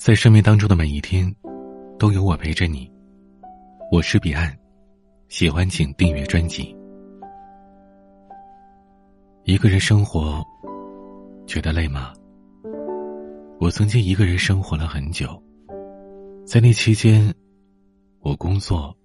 在生命当中的每一天，都有我陪着你。我是彼岸，喜欢请订阅专辑。一个人生活，觉得累吗？我曾经一个人生活了很久，在那期间，我工作、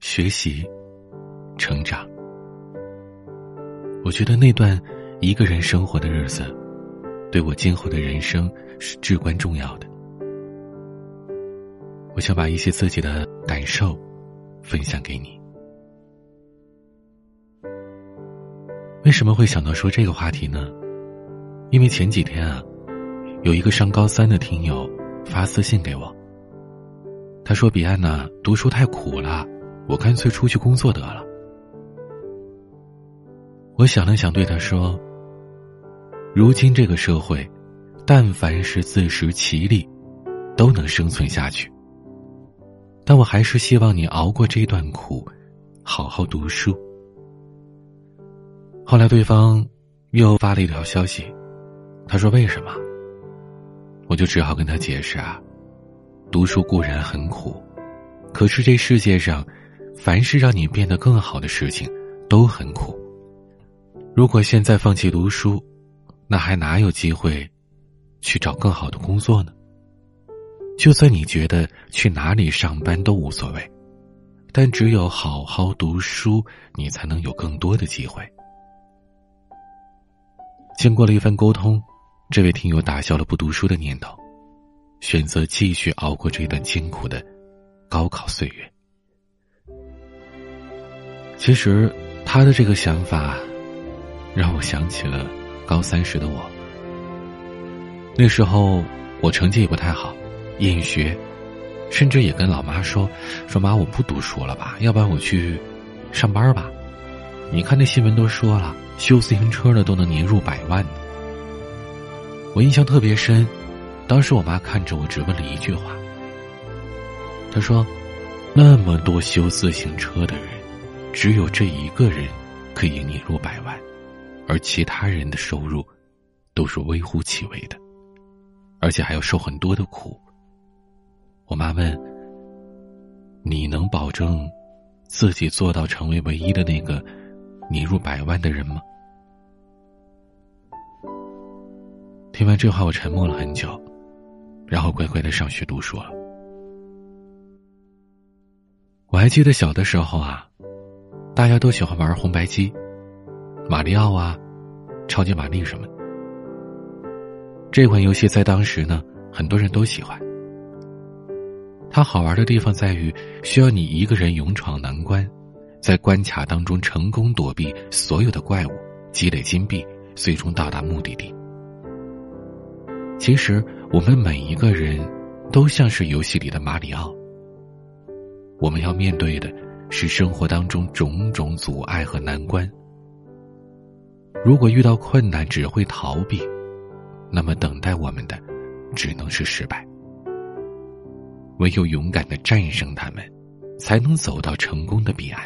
学习、成长。我觉得那段一个人生活的日子，对我今后的人生是至关重要的。我想把一些自己的感受分享给你。为什么会想到说这个话题呢？因为前几天啊，有一个上高三的听友发私信给我，他说：“彼岸呐，读书太苦了，我干脆出去工作得了。”我想了想，对他说：“如今这个社会，但凡是自食其力，都能生存下去。”但我还是希望你熬过这段苦，好好读书。后来对方又发了一条消息，他说：“为什么？”我就只好跟他解释啊，读书固然很苦，可是这世界上，凡是让你变得更好的事情，都很苦。如果现在放弃读书，那还哪有机会去找更好的工作呢？就算你觉得去哪里上班都无所谓，但只有好好读书，你才能有更多的机会。经过了一番沟通，这位听友打消了不读书的念头，选择继续熬过这段艰苦的高考岁月。其实，他的这个想法，让我想起了高三时的我。那时候我成绩也不太好。厌学，甚至也跟老妈说：“说妈，我不读书了吧？要不然我去上班吧？你看那新闻都说了，修自行车的都能年入百万呢。”我印象特别深，当时我妈看着我，只问了一句话：“她说，那么多修自行车的人，只有这一个人可以年入百万，而其他人的收入都是微乎其微的，而且还要受很多的苦。”我妈问：“你能保证自己做到成为唯一的那个年入百万的人吗？”听完这话，我沉默了很久，然后乖乖的上学读书了。我还记得小的时候啊，大家都喜欢玩红白机、马里奥啊、超级玛丽什么。这款游戏在当时呢，很多人都喜欢。它好玩的地方在于，需要你一个人勇闯难关，在关卡当中成功躲避所有的怪物，积累金币，最终到达目的地。其实，我们每一个人都像是游戏里的马里奥。我们要面对的是生活当中种种阻碍和难关。如果遇到困难只会逃避，那么等待我们的只能是失败。唯有勇敢的战胜他们，才能走到成功的彼岸。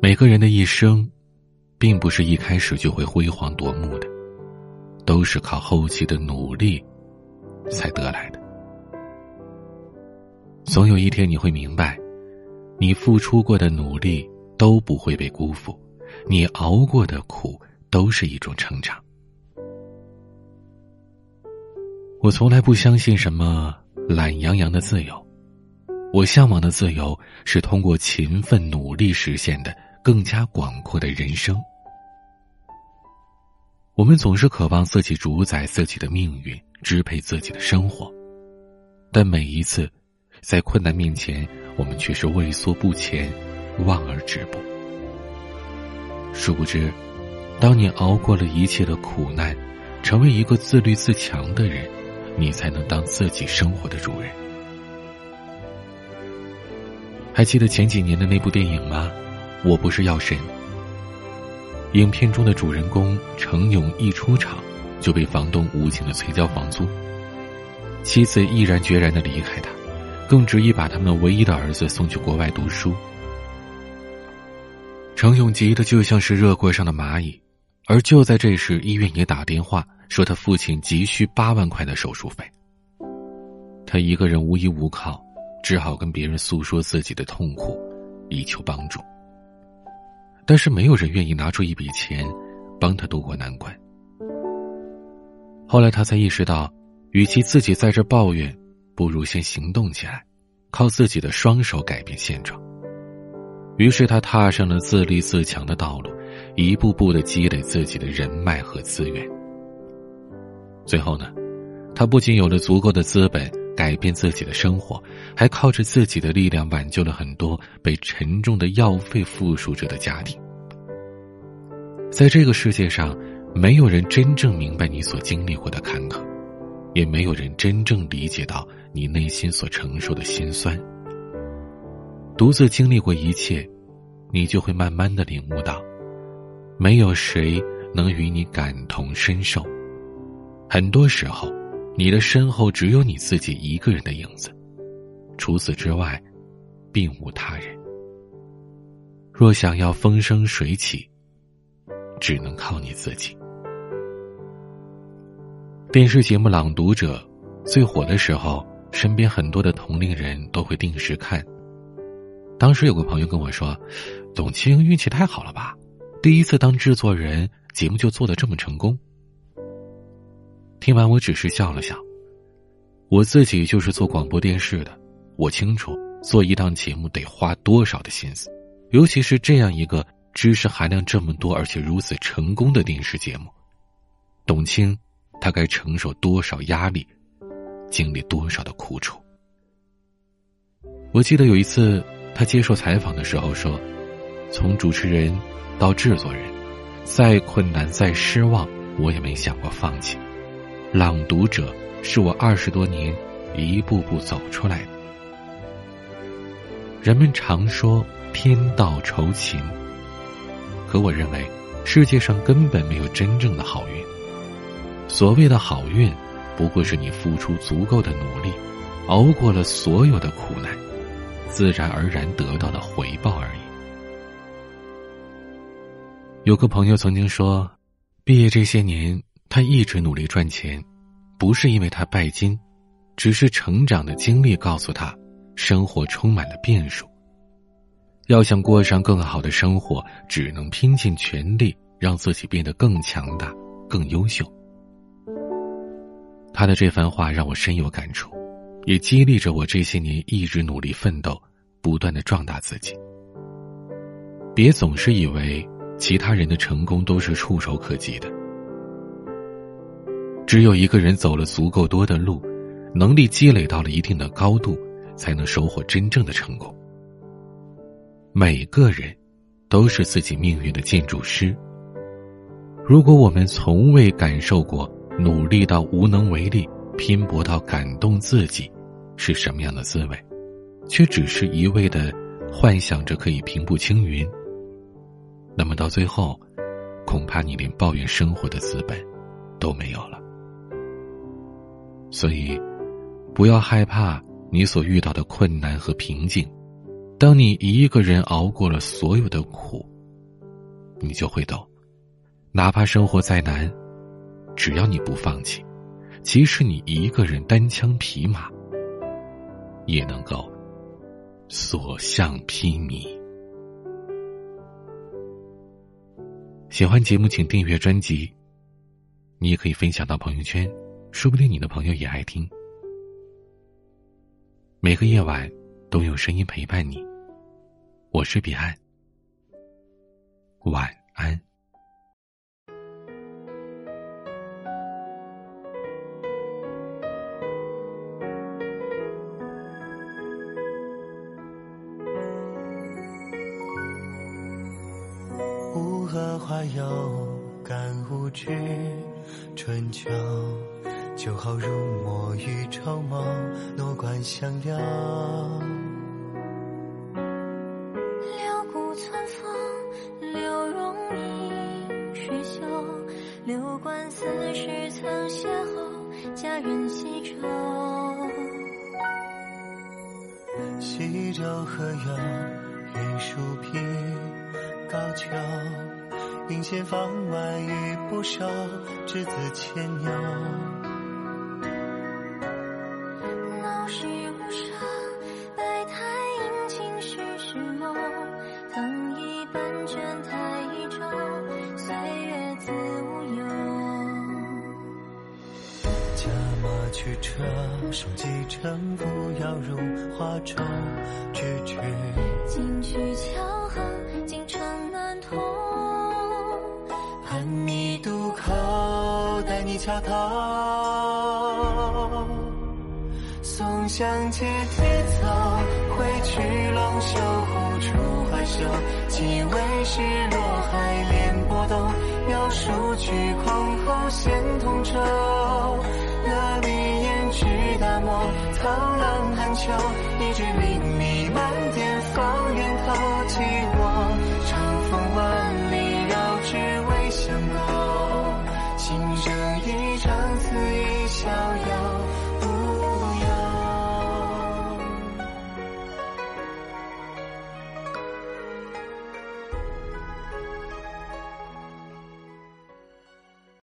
每个人的一生，并不是一开始就会辉煌夺目的，都是靠后期的努力才得来的。总有一天你会明白，你付出过的努力都不会被辜负，你熬过的苦都是一种成长。我从来不相信什么懒洋洋的自由，我向往的自由是通过勤奋努力实现的更加广阔的人生。我们总是渴望自己主宰自己的命运，支配自己的生活，但每一次在困难面前，我们却是畏缩不前，望而止步。殊不知，当你熬过了一切的苦难，成为一个自律自强的人。你才能当自己生活的主人。还记得前几年的那部电影吗？我不是药神。影片中的主人公程勇一出场就被房东无情的催交房租，妻子毅然决然的离开他，更执意把他们唯一的儿子送去国外读书。程勇急得就像是热锅上的蚂蚁，而就在这时，医院也打电话说他父亲急需八万块的手术费。他一个人无依无靠，只好跟别人诉说自己的痛苦，以求帮助。但是没有人愿意拿出一笔钱，帮他渡过难关。后来他才意识到，与其自己在这抱怨，不如先行动起来，靠自己的双手改变现状。于是他踏上了自立自强的道路，一步步的积累自己的人脉和资源。最后呢，他不仅有了足够的资本改变自己的生活，还靠着自己的力量挽救了很多被沉重的药费缚束着的家庭。在这个世界上。没有人真正明白你所经历过的坎坷，也没有人真正理解到你内心所承受的心酸。独自经历过一切，你就会慢慢的领悟到，没有谁能与你感同身受。很多时候，你的身后只有你自己一个人的影子，除此之外，并无他人。若想要风生水起，只能靠你自己。电视节目《朗读者》最火的时候，身边很多的同龄人都会定时看。当时有个朋友跟我说：“董卿运气太好了吧，第一次当制作人，节目就做的这么成功。”听完，我只是笑了笑。我自己就是做广播电视的，我清楚做一档节目得花多少的心思，尤其是这样一个知识含量这么多而且如此成功的电视节目，董卿。她该承受多少压力，经历多少的苦楚？我记得有一次他接受采访的时候说：“从主持人到制作人，再困难再失望，我也没想过放弃。朗读者是我二十多年一步步走出来的。”人们常说天道酬勤，可我认为世界上根本没有真正的好运。所谓的好运，不过是你付出足够的努力，熬过了所有的苦难，自然而然得到的回报而已。有个朋友曾经说，毕业这些年，他一直努力赚钱，不是因为他拜金，只是成长的经历告诉他，生活充满了变数。要想过上更好的生活，只能拼尽全力，让自己变得更强大、更优秀。他的这番话让我深有感触，也激励着我这些年一直努力奋斗，不断的壮大自己。别总是以为其他人的成功都是触手可及的，只有一个人走了足够多的路，能力积累到了一定的高度，才能收获真正的成功。每个人都是自己命运的建筑师。如果我们从未感受过，努力到无能为力，拼搏到感动自己，是什么样的滋味？却只是一味的幻想着可以平步青云。那么到最后，恐怕你连抱怨生活的资本都没有了。所以，不要害怕你所遇到的困难和瓶颈。当你一个人熬过了所有的苦，你就会懂，哪怕生活再难。只要你不放弃，即使你一个人单枪匹马，也能够所向披靡。喜欢节目，请订阅专辑。你也可以分享到朋友圈，说不定你的朋友也爱听。每个夜晚都有声音陪伴你，我是彼岸，晚安。荷花有感无知，春秋酒后入墨与愁梦，落冠相留。六顾春风，柳容一世休。六观四时曾邂逅，佳人西洲。西洲何有？云树平，高丘。云间放晚雨不收，稚子千鸟。舟，岁月自无忧。驾马驱车，手击城，扶摇入画中咫尺。金曲桥横，京城南通。盼你渡口，待你桥头。松香阶梯走，挥去龙袖，护出怀袖。几位是落海连波动，描数曲空后现同舟。那里烟雨大漠，苍狼寒秋，一纸秘密满。